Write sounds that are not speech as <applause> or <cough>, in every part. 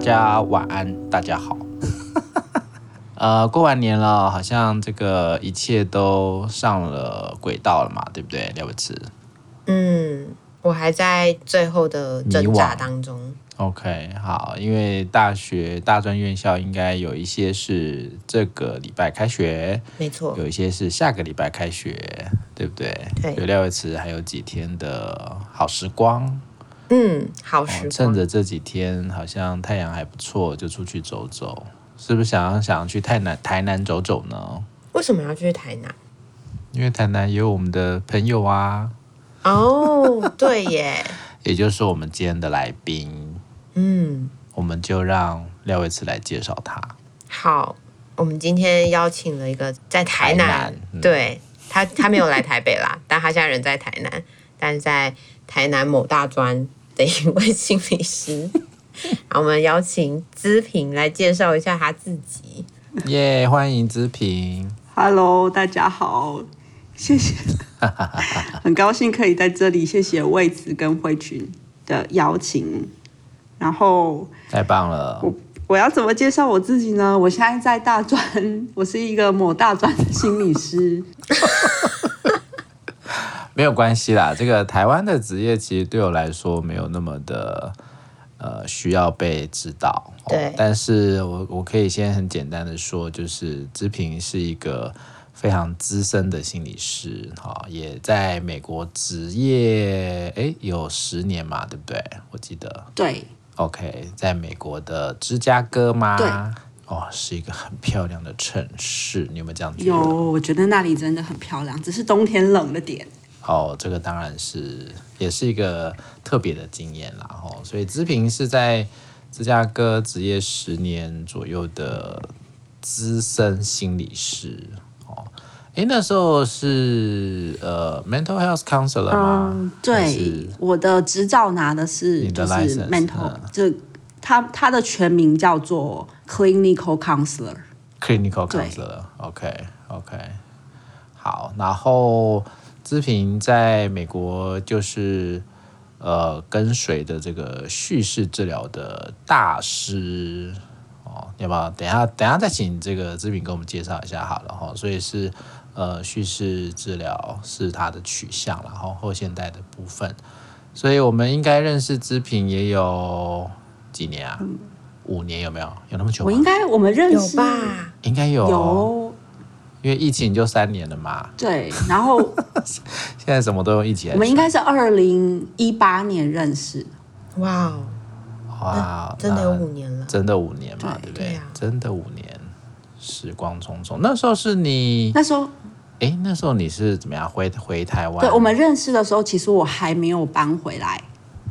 家晚安，大家好。<laughs> 呃，过完年了，好像这个一切都上了轨道了嘛，对不对，廖伟慈？嗯，我还在最后的挣扎当中。OK，好，因为大学大专院校应该有一些是这个礼拜开学，没错，有一些是下个礼拜开学，对不对？对，有廖伟慈还有几天的好时光，嗯，好时光，哦，趁着这几天好像太阳还不错，就出去走走。是不是想要想要去台南台南走走呢？为什么要去台南？因为台南有我们的朋友啊。哦，对耶。<laughs> 也就是我们今天的来宾。嗯。我们就让廖伟慈来介绍他。好，我们今天邀请了一个在台南，台南嗯、对他，他没有来台北啦，<laughs> 但他现在人在台南，但是在台南某大专的一位心理师。好，我们邀请资平来介绍一下他自己。耶、yeah，欢迎资平。Hello，大家好，谢谢，<laughs> 很高兴可以在这里，谢谢魏子跟慧群的邀请。然后，太棒了。我我要怎么介绍我自己呢？我现在在大专，我是一个某大专的心理师。<laughs> 没有关系啦，这个台湾的职业其实对我来说没有那么的。呃，需要被指导。对，哦、但是我我可以先很简单的说，就是姿萍是一个非常资深的心理师，哈、哦，也在美国职业，诶，有十年嘛，对不对？我记得。对。OK，在美国的芝加哥吗？对。哦，是一个很漂亮的城市，你有没有这样觉得？有，我觉得那里真的很漂亮，只是冬天冷了点。哦，这个当然是也是一个特别的经验啦，吼，所以资平是在芝加哥执业十年左右的资深心理师，哦，诶，那时候是呃 mental health counselor 吗？嗯，对，我的执照拿的是你的就是 mental，就他他的全名叫做 clinical counselor，clinical counselor，OK OK，好，然后。姿萍在美国就是呃跟随的这个叙事治疗的大师哦，要不要等一下等一下再请这个姿萍给我们介绍一下好了哈。所以是呃叙事治疗是他的取向，然后后现代的部分，所以我们应该认识姿萍也有几年啊？五年有没有？有那么久吗？我应该我们认识有吧？应该有有。因为疫情就三年了嘛，对，然后 <laughs> 现在什么都用疫情。我们应该是二零一八年认识，哇哦，哇，真的有五年了，真的五年嘛，对，对不对？对啊，真的五年，时光匆匆。那时候是你那时候，哎，那时候你是怎么样回回台湾？对，我们认识的时候，其实我还没有搬回来，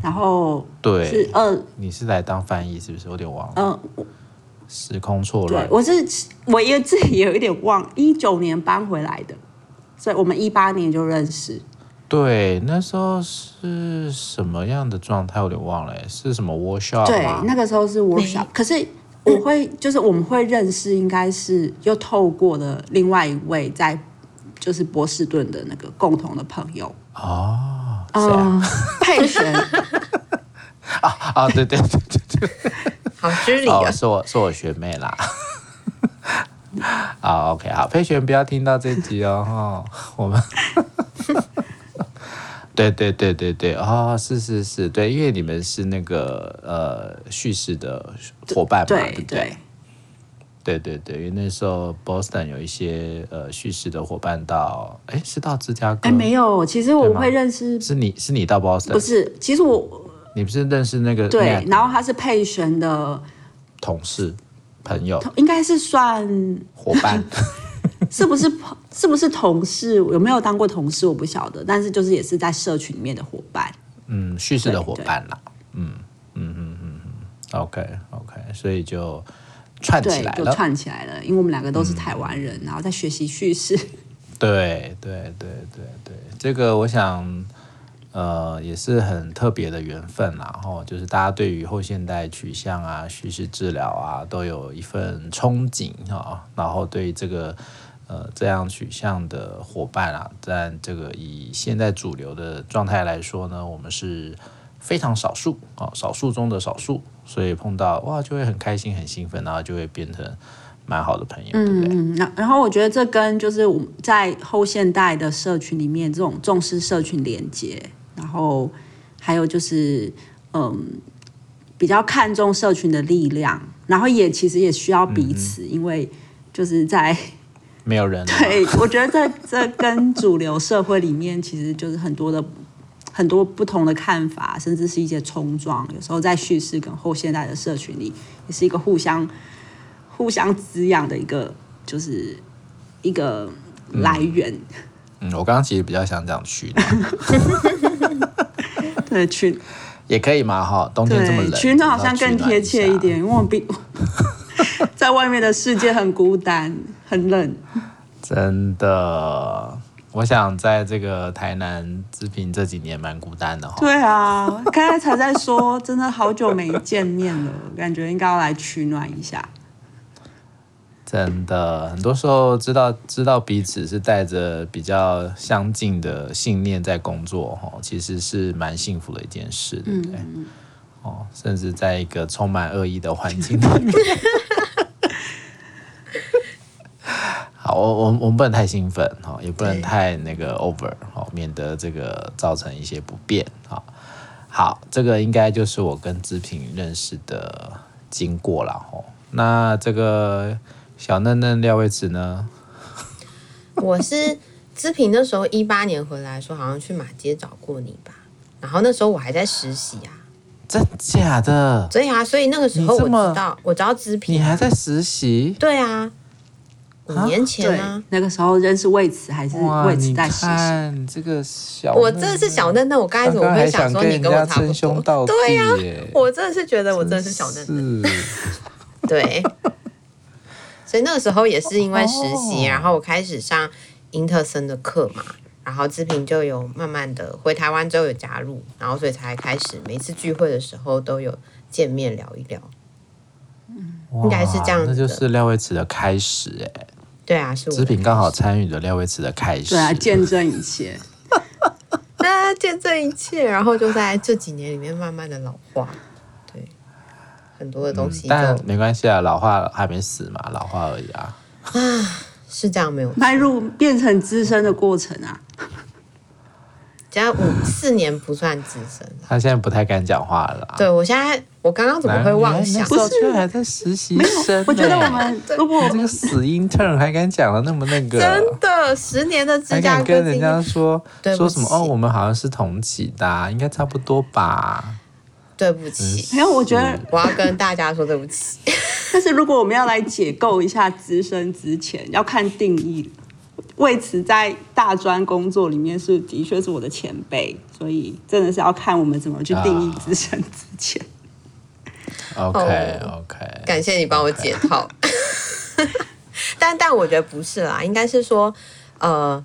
然后对，是呃，你是来当翻译是不是？我有点忘了，嗯、呃。时空错乱，对，我是我也自己也有一点忘，一九年搬回来的，所以我们一八年就认识。对，那时候是什么样的状态？我有点忘了，是什么 workshop？对，那个时候是 workshop。可是我会，就是我们会认识，应该是又透过了另外一位在就是波士顿的那个共同的朋友哦，嗯，佩璇 <laughs> 啊啊，对对对对对。好失礼啊！是我是我学妹啦。好，OK，好，佩璇不要听到这集哦，我们，对对对对对，哦，是是是，对，因为你们是那个呃叙事的伙伴嘛，对不对？对对对对，因为那时候 Boston 有一些呃叙事的伙伴到，哎，是到芝加哥？哎，没有，其实我会认识，是你是你到 Boston？不是，其实我。你不是认识那个对，然后他是佩璇的同事朋友，应该是算伙伴，<laughs> 是不是？是不是同事？有没有当过同事？我不晓得，但是就是也是在社群里面的伙伴，嗯，叙事的伙伴啦，嗯嗯嗯嗯嗯，OK OK，所以就串起来了，就串起来了，因为我们两个都是台湾人，嗯、然后在学习叙事，对对对对对，这个我想。呃，也是很特别的缘分，然后就是大家对于后现代取向啊、叙事治疗啊，都有一份憧憬哈。然后对这个呃这样取向的伙伴啊，在这个以现在主流的状态来说呢，我们是非常少数啊，少数中的少数，所以碰到哇就会很开心、很兴奋，然后就会变成蛮好的朋友，对不对？嗯，然后我觉得这跟就是我们在后现代的社群里面这种重视社群连接，然后还有就是嗯比较看重社群的力量，然后也其实也需要彼此，嗯、因为就是在。<laughs> 没有人。对，我觉得在这跟主流社会里面，其实就是很多的很多不同的看法，甚至是一些冲撞。有时候在叙事跟后现代的社群里，也是一个互相互相滋养的一个，就是一个来源。嗯，嗯我刚刚其实比较想讲取暖。<laughs> 对，取也可以嘛，哈，冬天这么冷，取暖好像更贴切一点，因为我比 <laughs> 在外面的世界很孤单。很冷，真的。我想在这个台南姿萍这几年蛮孤单的哈。对啊，刚才才在说，真的好久没见面了，感觉应该要来取暖一下。真的，很多时候知道知道彼此是带着比较相近的信念在工作哈，其实是蛮幸福的一件事，对不对？嗯、哦，甚至在一个充满恶意的环境里面。好我我我们不能太兴奋哈，也不能太那个 over 哈，免得这个造成一些不便哈。好，这个应该就是我跟志平认识的经过了哈。那这个小嫩嫩廖威慈呢？<laughs> 我是资平那时候一八年回来说，好像去马街找过你吧。然后那时候我还在实习啊。真假的？对啊，所以那个时候我知道，我知道姿萍。你还在实习？对啊。五年前啊，那个时候认识魏慈还是魏慈在实习。这个小，我真的是小嫩嫩。我刚开始我会想说你跟我差不多？对呀，我真的是觉得我真的是小嫩嫩。对，所以那个时候也是因为实习，然后我开始上英特森的课嘛，然后志平就有慢慢的回台湾之后有加入，然后所以才开始每次聚会的时候都有见面聊一聊。应该是这样子，那就是廖威慈的开始哎。对啊，是我。志平刚好参与了廖威慈的开始，对啊，见证一切，那，<laughs> 见证一切，然后就在这几年里面慢慢的老化，对，很多的东西、嗯，但没关系啊，老化还没死嘛，老化而已啊。啊，<sighs> 是这样没有？迈入变成资深的过程啊。加五四年不算资深，他现在不太敢讲话了。对，我现在，我刚刚怎么会妄想？不是还在实习生？我觉得我们如果这个死 intern 还敢讲的那么那个，真的十年的芝加哥，还敢跟人家说说什么？哦，我们好像是同级的，应该差不多吧？对不起，没有，我觉得我要跟大家说对不起。<laughs> 但是如果我们要来解构一下资深之前，要看定义。魏慈在大专工作里面是的确是我的前辈，所以真的是要看我们怎么去定义资深之前。Uh, OK OK，感谢你帮我解套。Okay. <laughs> 但但我觉得不是啦，应该是说，呃，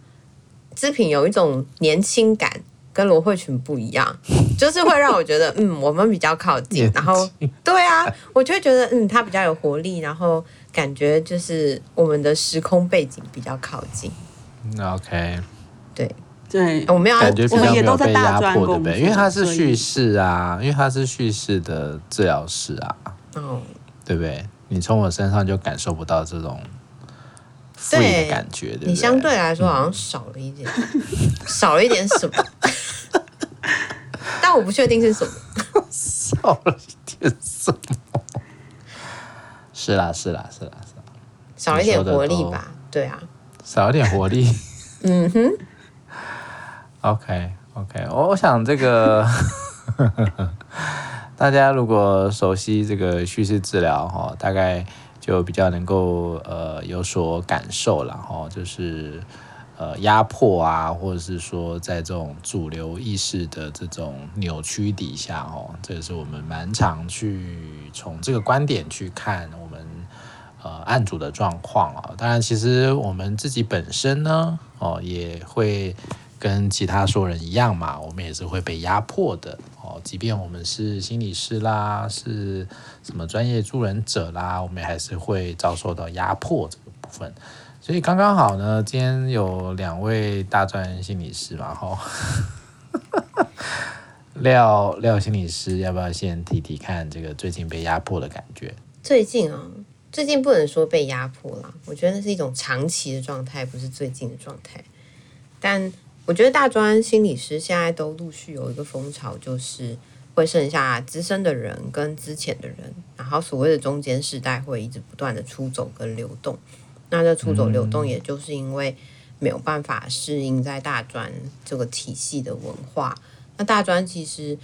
织品有一种年轻感，跟罗慧群不一样，就是会让我觉得，嗯，我们比较靠近。然后，对啊，我就会觉得，嗯，他比较有活力，然后感觉就是我们的时空背景比较靠近。OK，对对，我们要感觉比较没有被压迫，对不对？因为他是叙事啊，因为他是叙事的治疗师啊，嗯，对不对？你从我身上就感受不到这种的感觉，对，对，你相对来说好像少了一点，<laughs> 少了一点什么？但我不确定是什么，<laughs> 少了一点什么？是啦，是啦，是啦，是啦，少了一点活力吧？对啊。少一点活力，嗯哼。OK OK，我我想这个 <laughs> 大家如果熟悉这个叙事治疗哈，大概就比较能够呃有所感受了哈，就是呃压迫啊，或者是说在这种主流意识的这种扭曲底下哦，这个是我们蛮常去从这个观点去看我们。呃，案主的状况啊，当然，其实我们自己本身呢，哦，也会跟其他所有人一样嘛，我们也是会被压迫的哦。即便我们是心理师啦，是什么专业助人者啦，我们还是会遭受到压迫这个部分。所以刚刚好呢，今天有两位大专心理师嘛，哈，<laughs> 廖廖心理师，要不要先提提看这个最近被压迫的感觉？最近啊，最近不能说被压迫了，我觉得那是一种长期的状态，不是最近的状态。但我觉得大专心理师现在都陆续有一个风潮，就是会剩下资深的人跟资浅的人，然后所谓的中间世代会一直不断的出走跟流动。那这出走流动，也就是因为没有办法适应在大专这个体系的文化。那大专其实，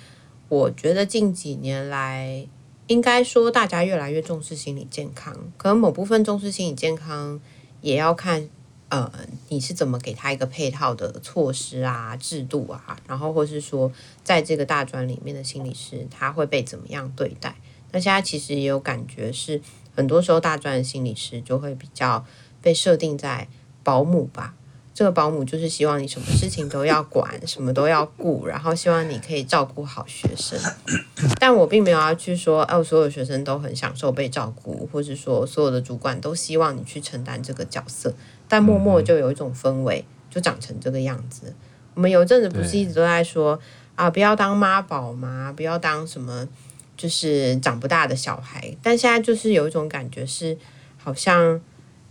我觉得近几年来，应该说大家越来越重视心理健康。可能某部分重视心理健康，也要看呃你是怎么给他一个配套的措施啊、制度啊，然后或是说在这个大专里面的心理师他会被怎么样对待。那现在其实也有感觉是，很多时候大专的心理师就会比较被设定在保姆吧。这个保姆就是希望你什么事情都要管，<laughs> 什么都要顾，然后希望你可以照顾好学生。但我并没有要去说，哦，所有学生都很享受被照顾，或是说所有的主管都希望你去承担这个角色。但默默就有一种氛围，就长成这个样子。我们有阵子不是一直都在说啊，不要当妈宝嘛，不要当什么，就是长不大的小孩。但现在就是有一种感觉是，好像。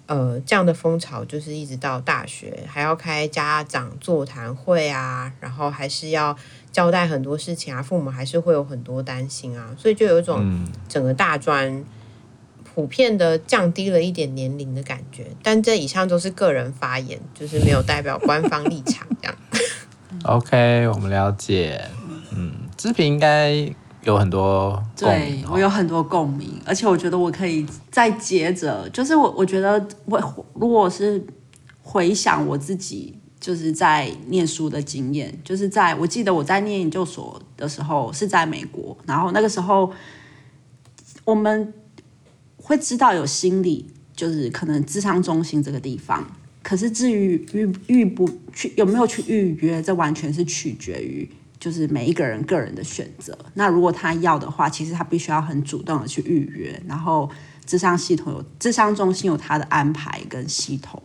呃，这样的风潮就是一直到大学还要开家长座谈会啊，然后还是要交代很多事情啊，父母还是会有很多担心啊，所以就有一种整个大专普遍的降低了一点年龄的感觉。但这以上都是个人发言，就是没有代表官方立场这样。<laughs> OK，我们了解。嗯，志平应该。有很多对我有很多共鸣，而且我觉得我可以再接着，就是我我觉得我如果是回想我自己就是在念书的经验，就是在我记得我在念研究所的时候是在美国，然后那个时候我们会知道有心理，就是可能智商中心这个地方，可是至于预预不去有没有去预约，这完全是取决于。就是每一个人个人的选择。那如果他要的话，其实他必须要很主动的去预约，然后智商系统有智商中心有他的安排跟系统。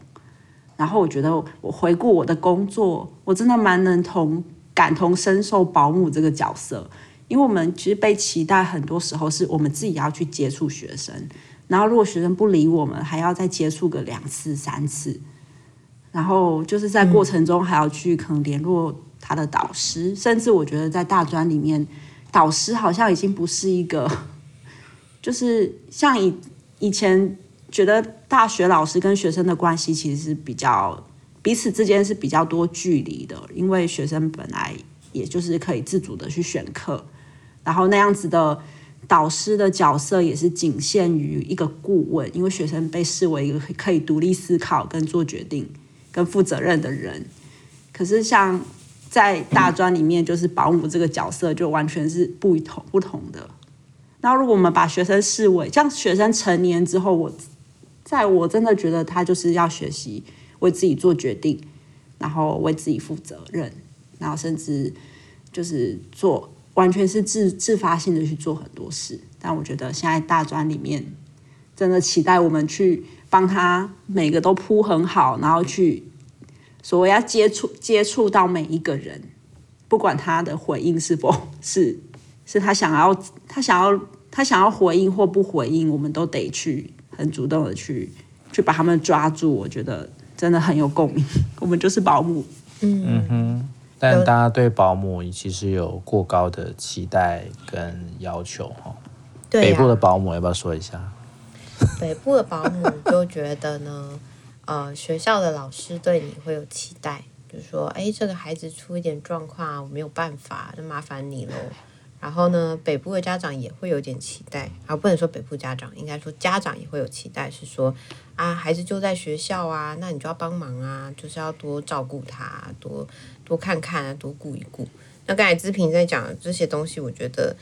然后我觉得我回顾我的工作，我真的蛮能同感同身受保姆这个角色，因为我们其实被期待很多时候是我们自己要去接触学生，然后如果学生不理我们，还要再接触个两次三次，然后就是在过程中还要去可能联络。他的导师，甚至我觉得在大专里面，导师好像已经不是一个，<laughs> 就是像以以前觉得大学老师跟学生的关系其实是比较彼此之间是比较多距离的，因为学生本来也就是可以自主的去选课，然后那样子的导师的角色也是仅限于一个顾问，因为学生被视为一个可以独立思考跟做决定跟负责任的人，可是像。在大专里面，就是保姆这个角色就完全是不同不同的。然后，如果我们把学生视为像学生成年之后，我在我真的觉得他就是要学习为自己做决定，然后为自己负责任，然后甚至就是做完全是自自发性的去做很多事。但我觉得现在大专里面真的期待我们去帮他每个都铺很好，然后去。所谓要接触接触到每一个人，不管他的回应是否 <laughs> 是是他想要他想要他想要回应或不回应，我们都得去很主动的去去把他们抓住。我觉得真的很有共鸣。<laughs> 我们就是保姆，嗯哼。但大家对保姆其实有过高的期待跟要求哈。对啊。北部的保姆要不要说一下？<laughs> 北部的保姆就觉得呢。呃，学校的老师对你会有期待，就是说，哎，这个孩子出一点状况，我没有办法，那麻烦你喽。然后呢，北部的家长也会有点期待，啊，不能说北部家长，应该说家长也会有期待，是说，啊，孩子就在学校啊，那你就要帮忙啊，就是要多照顾他，多多看看啊，多顾一顾。那刚才姿萍在讲的这些东西，我觉得，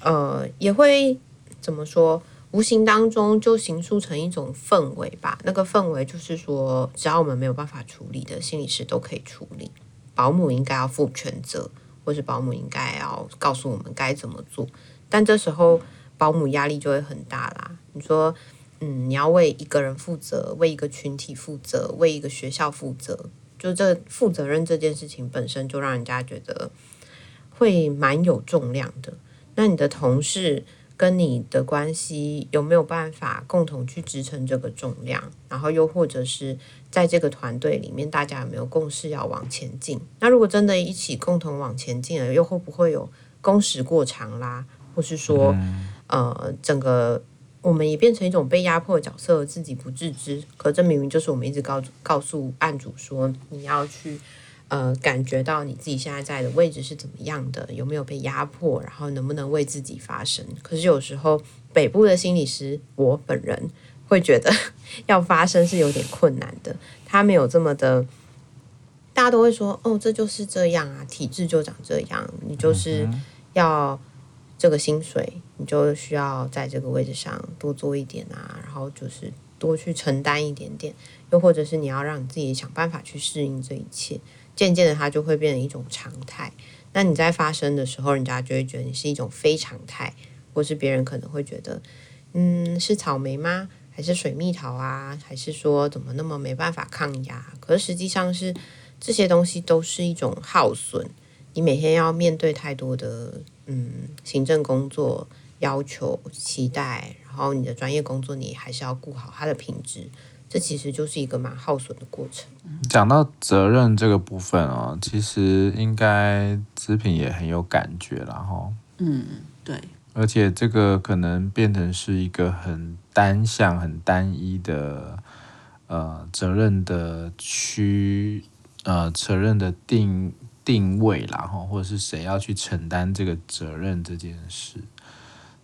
呃，也会怎么说？无形当中就形塑成一种氛围吧，那个氛围就是说，只要我们没有办法处理的，心理师都可以处理。保姆应该要负全责，或是保姆应该要告诉我们该怎么做。但这时候保姆压力就会很大啦。你说，嗯，你要为一个人负责，为一个群体负责，为一个学校负责，就这负责任这件事情本身就让人家觉得会蛮有重量的。那你的同事跟你的关系有没有办法共同去支撑这个重量？然后又或者是在这个团队里面，大家有没有共识要往前进？那如果真的一起共同往前进了，又会不会有工时过长啦？或是说，嗯、呃，整个我们也变成一种被压迫的角色，自己不自知。可这明明就是我们一直告告诉案主说，你要去。呃，感觉到你自己现在在的位置是怎么样的？有没有被压迫？然后能不能为自己发声？可是有时候北部的心理师，我本人会觉得要发声是有点困难的。他没有这么的，大家都会说哦，这就是这样啊，体制就长这样，你就是要这个薪水，你就需要在这个位置上多做一点啊，然后就是多去承担一点点，又或者是你要让你自己想办法去适应这一切。渐渐的，它就会变成一种常态。那你在发生的时候，人家就会觉得你是一种非常态，或是别人可能会觉得，嗯，是草莓吗？还是水蜜桃啊？还是说怎么那么没办法抗压？可是实际上是这些东西都是一种耗损。你每天要面对太多的嗯行政工作要求、期待，然后你的专业工作你还是要顾好它的品质。这其实就是一个蛮耗损的过程。讲到责任这个部分哦，其实应该织品也很有感觉了哈。嗯，对。而且这个可能变成是一个很单向、很单一的呃责任的区呃责任的定定位啦哈，或者是谁要去承担这个责任这件事。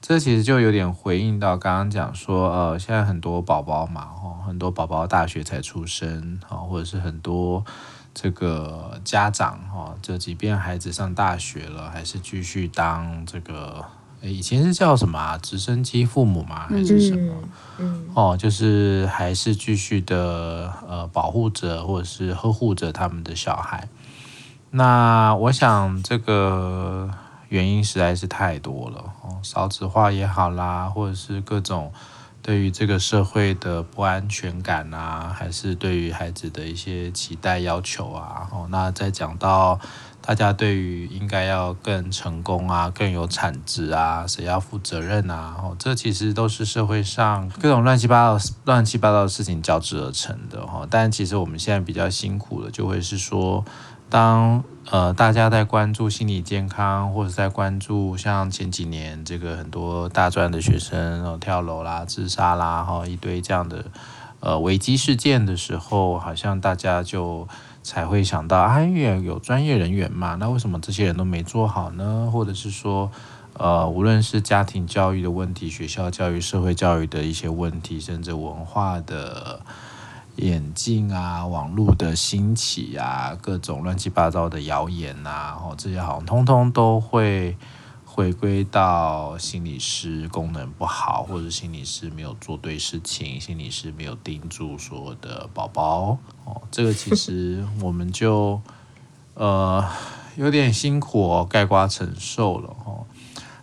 这其实就有点回应到刚刚讲说，呃，现在很多宝宝嘛，哈，很多宝宝大学才出生，哈，或者是很多这个家长，哈，这即便孩子上大学了，还是继续当这个，以前是叫什么啊？直升机父母嘛？还是什么？嗯，哦，就是还是继续的，呃，保护着或者是呵护着他们的小孩。那我想这个。原因实在是太多了哦，少子化也好啦，或者是各种对于这个社会的不安全感啊，还是对于孩子的一些期待要求啊，哦，那再讲到大家对于应该要更成功啊，更有产值啊，谁要负责任啊，哦，这其实都是社会上各种乱七八糟、乱七八糟的事情交织而成的哈。但其实我们现在比较辛苦的，就会是说。当呃大家在关注心理健康，或者在关注像前几年这个很多大专的学生然后跳楼啦、自杀啦，哈一堆这样的呃危机事件的时候，好像大家就才会想到，啊，因为有专业人员嘛，那为什么这些人都没做好呢？或者是说，呃，无论是家庭教育的问题、学校教育、社会教育的一些问题，甚至文化的。眼镜啊，网络的兴起啊，各种乱七八糟的谣言啊，哦，这些好像通通都会回归到心理师功能不好，或者心理师没有做对事情，心理师没有盯住所有的宝宝哦，这个其实我们就呃有点辛苦哦，概括承受了哦。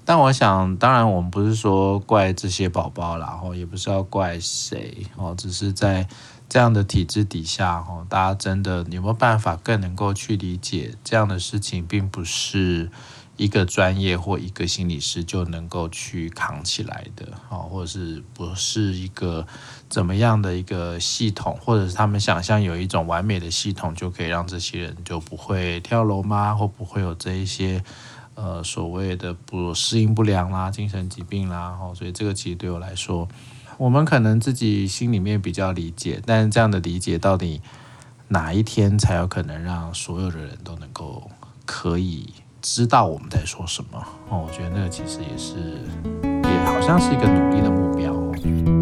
但我想，当然我们不是说怪这些宝宝，然后也不是要怪谁哦，只是在。这样的体制底下，哈，大家真的有没有办法更能够去理解这样的事情，并不是一个专业或一个心理师就能够去扛起来的，哦，或者是不是一个怎么样的一个系统，或者是他们想象有一种完美的系统就可以让这些人就不会跳楼吗？或不会有这一些呃所谓的不适应不良啦、精神疾病啦，哦，所以这个其实对我来说。我们可能自己心里面比较理解，但这样的理解到底哪一天才有可能让所有的人都能够可以知道我们在说什么？哦，我觉得那个其实也是，也好像是一个努力的目标。